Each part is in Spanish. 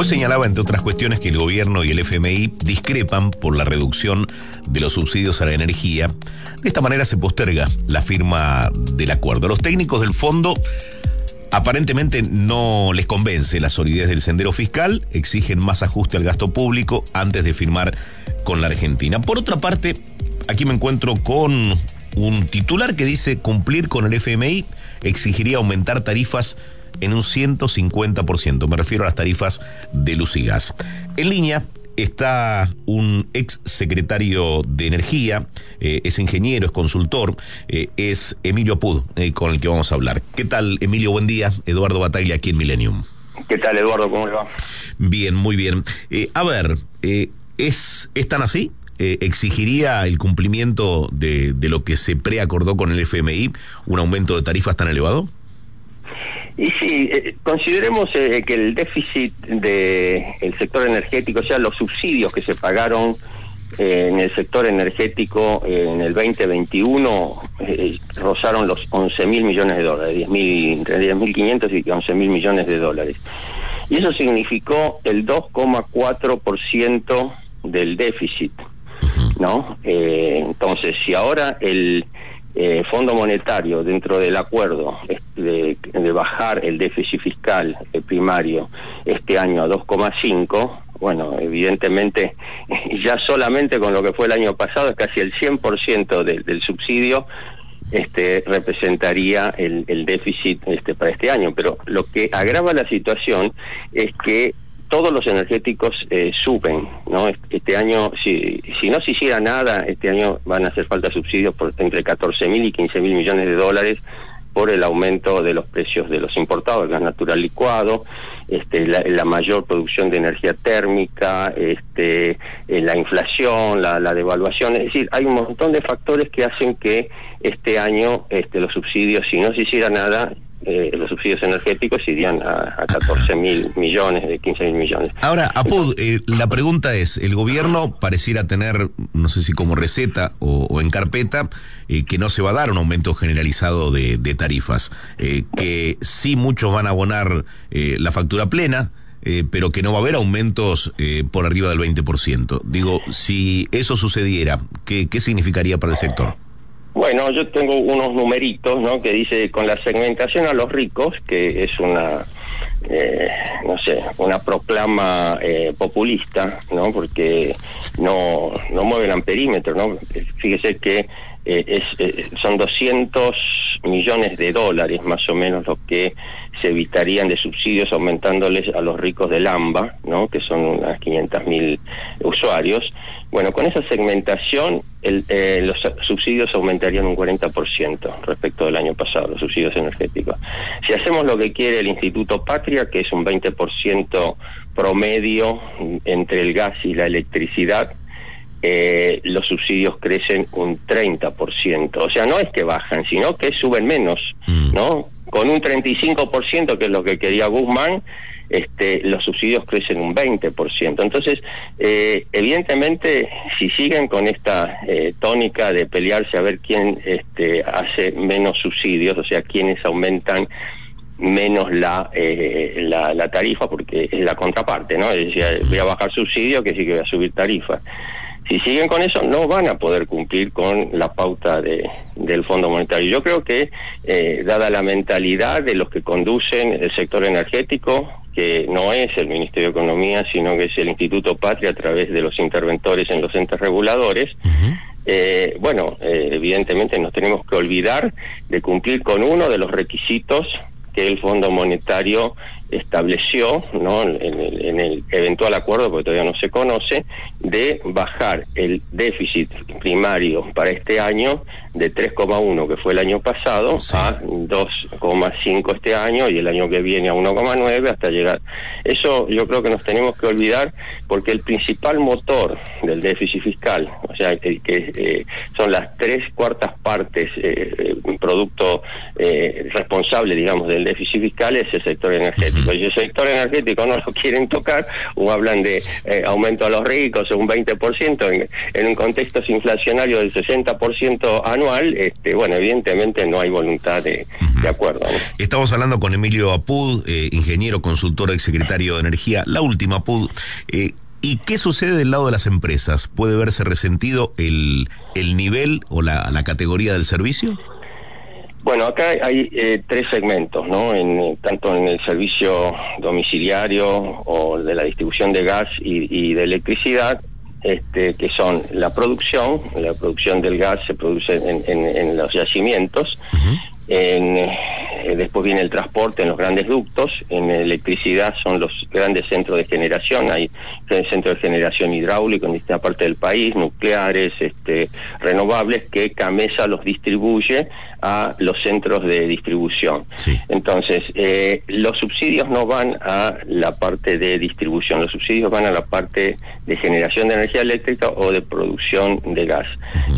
Hoy señalaba, entre otras cuestiones, que el gobierno y el FMI discrepan por la reducción de los subsidios a la energía. De esta manera se posterga la firma del acuerdo. Los técnicos del fondo aparentemente no les convence la solidez del sendero fiscal, exigen más ajuste al gasto público antes de firmar con la Argentina. Por otra parte, aquí me encuentro con un titular que dice cumplir con el FMI exigiría aumentar tarifas en un 150%. Me refiero a las tarifas de luz y gas. En línea está un ex secretario de Energía, eh, es ingeniero, es consultor, eh, es Emilio Apud, eh, con el que vamos a hablar. ¿Qué tal, Emilio? Buen día. Eduardo Bataglia aquí en Millennium. ¿Qué tal, Eduardo? ¿Cómo le va? Bien, muy bien. A ver, ¿es, ¿es tan así? Eh, ¿Exigiría el cumplimiento de, lo que se preacordó con el FMI un aumento de tarifas tan elevado? Y sí, eh, consideremos eh, que el déficit del sector energético, o sea, los subsidios que se pagaron en el sector energético en el 2021 eh, rozaron los 11 mil millones de dólares, 10 entre 10.500 y 11 mil millones de dólares. Y eso significó el 2,4% del déficit, ¿no? Eh, entonces, si ahora el eh, Fondo Monetario, dentro del acuerdo de, de bajar el déficit fiscal eh, primario este año a 2,5, bueno, evidentemente ya solamente con lo que fue el año pasado es casi el 100% del, del subsidio este representaría el, el déficit este para este año, pero lo que agrava la situación es que todos los energéticos eh, suben, ¿no? Este año, si, si no se hiciera nada, este año van a hacer falta subsidios por entre 14 mil y 15 mil millones de dólares por el aumento de los precios de los importados, el gas natural licuado, este, la, la mayor producción de energía térmica, este, eh, la inflación, la, la devaluación, es decir, hay un montón de factores que hacen que este año este, los subsidios, si no se hiciera nada, eh, los subsidios energéticos irían a, a 14 mil millones, de 15 mil millones. Ahora, Apud, eh, la pregunta es, el gobierno pareciera tener, no sé si como receta o, o en carpeta, eh, que no se va a dar un aumento generalizado de, de tarifas, eh, que sí muchos van a abonar eh, la factura plena, eh, pero que no va a haber aumentos eh, por arriba del 20%. Digo, si eso sucediera, ¿qué, qué significaría para el sector? Bueno, yo tengo unos numeritos, ¿no? Que dice con la segmentación a los ricos, que es una, eh, no sé, una proclama eh, populista, ¿no? Porque no, no mueve el amperímetro, ¿no? Fíjese que eh, eh, son 200 millones de dólares más o menos lo que se evitarían de subsidios aumentándoles a los ricos del AMBA, ¿no? que son unas 500 mil usuarios. Bueno, con esa segmentación el, eh, los subsidios aumentarían un 40% respecto del año pasado, los subsidios energéticos. Si hacemos lo que quiere el Instituto Patria, que es un 20% promedio entre el gas y la electricidad, eh, los subsidios crecen un 30%. O sea, no es que bajan, sino que suben menos, Mm. ¿no? Con un 35%, que es lo que quería Guzmán, este, los subsidios crecen un 20%. Entonces, eh, evidentemente, si siguen con esta eh, tónica de pelearse a ver quién este, hace menos subsidios, o sea, quiénes aumentan menos la, eh, la, la tarifa, porque es la contraparte, ¿no? Es decir, voy a bajar subsidio, que sí que voy a subir tarifa. Si siguen con eso, no van a poder cumplir con la pauta de, del Fondo Monetario. Yo creo que, eh, dada la mentalidad de los que conducen el sector energético, que no es el Ministerio de Economía, sino que es el Instituto Patria a través de los interventores en los entes reguladores, eh, bueno, eh, evidentemente nos tenemos que olvidar de cumplir con uno de los requisitos que el Fondo Monetario estableció, ¿no? En el, en el eventual acuerdo, porque todavía no se conoce, de bajar el déficit primario para este año de 3,1 que fue el año pasado Sí. a 2,5 este año y el año que viene a 1,9 hasta llegar. Eso yo creo que nos tenemos que olvidar porque el principal motor del déficit fiscal, o sea, que, que, eh, son las tres cuartas partes eh, eh, producto eh, responsable, digamos, del déficit fiscal es el sector energético. Y el sector energético no lo quieren tocar o hablan de eh, aumento a los ricos un 20% en, en un contexto inflacionario del 60% anual, este, bueno, evidentemente no hay voluntad de, de acuerdo. ¿no? Estamos hablando con Emilio Apud, eh, ingeniero, consultor, exsecretario de Energía, la última Apud. Eh, ¿Y qué sucede del lado de las empresas? ¿Puede verse resentido el, el nivel o la, la categoría del servicio? Bueno, acá hay eh, tres segmentos, ¿no? En, eh, tanto en el servicio domiciliario o de la distribución de gas y, y de electricidad, este, que son la producción, la producción del gas se produce en, en- en los yacimientos, en, eh, después viene el transporte en los grandes ductos, en electricidad son los grandes centros de generación, hay centros de generación hidráulico en distintas partes del país, nucleares, este, renovables, que Camesa los distribuye a los centros de distribución. Sí. Entonces, eh, los subsidios no van a la parte de distribución, los subsidios van a la parte de generación de energía eléctrica o de producción de gas.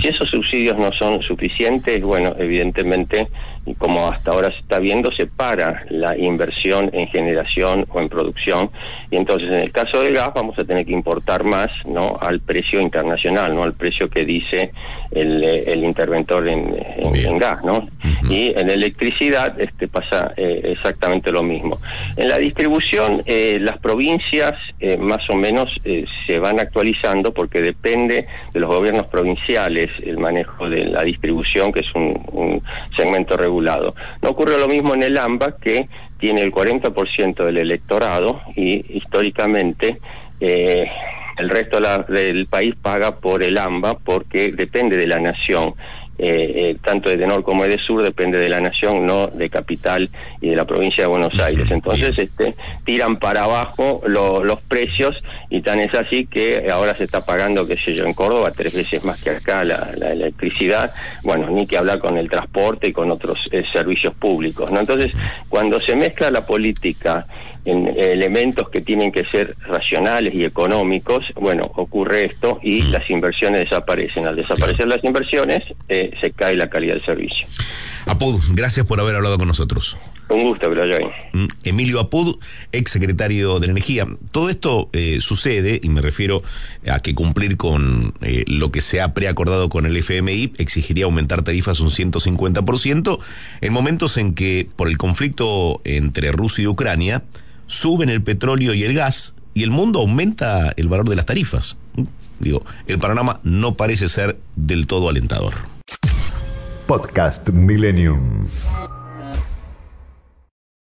Si esos subsidios no son suficientes, bueno, evidentemente, y como hasta ahora se está viendo, se para la inversión en generación o en producción, y entonces en el caso del gas vamos a tener que importar más, ¿no? Al precio internacional, ¿no? Al precio que dice el, eh, el interventor en, en- gas, ¿no? Y en electricidad este pasa eh, exactamente lo mismo. En la distribución, eh, las provincias eh, más o menos eh, se van actualizando porque depende de los gobiernos provinciales el manejo de la distribución, que es un, segmento regulado. No ocurre lo mismo en el AMBA, que tiene el 40% del electorado y históricamente... Eh, el resto la- del país paga por el AMBA porque depende de la nación. Eh, eh, tanto de norte como de sur depende de la nación, no de capital y de la provincia de Buenos Aires. Entonces, este, tiran para abajo lo- los precios y tan es así que ahora se está pagando, qué sé yo, en Córdoba tres veces más que acá la, la electricidad. Bueno, ni que hablar con el transporte y con otros eh, servicios públicos. ¿no? Entonces, cuando se mezcla la política en elementos que tienen que ser racionales y económicos, bueno, ocurre esto y las inversiones desaparecen. Al desaparecer las inversiones, eh, se cae la calidad del servicio. Apud, gracias por haber hablado con nosotros. Un gusto que lo haya. Mm, Emilio Apud, ex secretario de Energía. Todo esto eh, sucede, y me refiero a que cumplir con eh, lo que se ha preacordado con el FMI exigiría aumentar tarifas un 150% en momentos en que, por el conflicto entre Rusia y Ucrania, suben el petróleo y el gas y el mundo aumenta el valor de las tarifas. Mm, Digo, el panorama no parece ser del todo alentador. Podcast Millennium.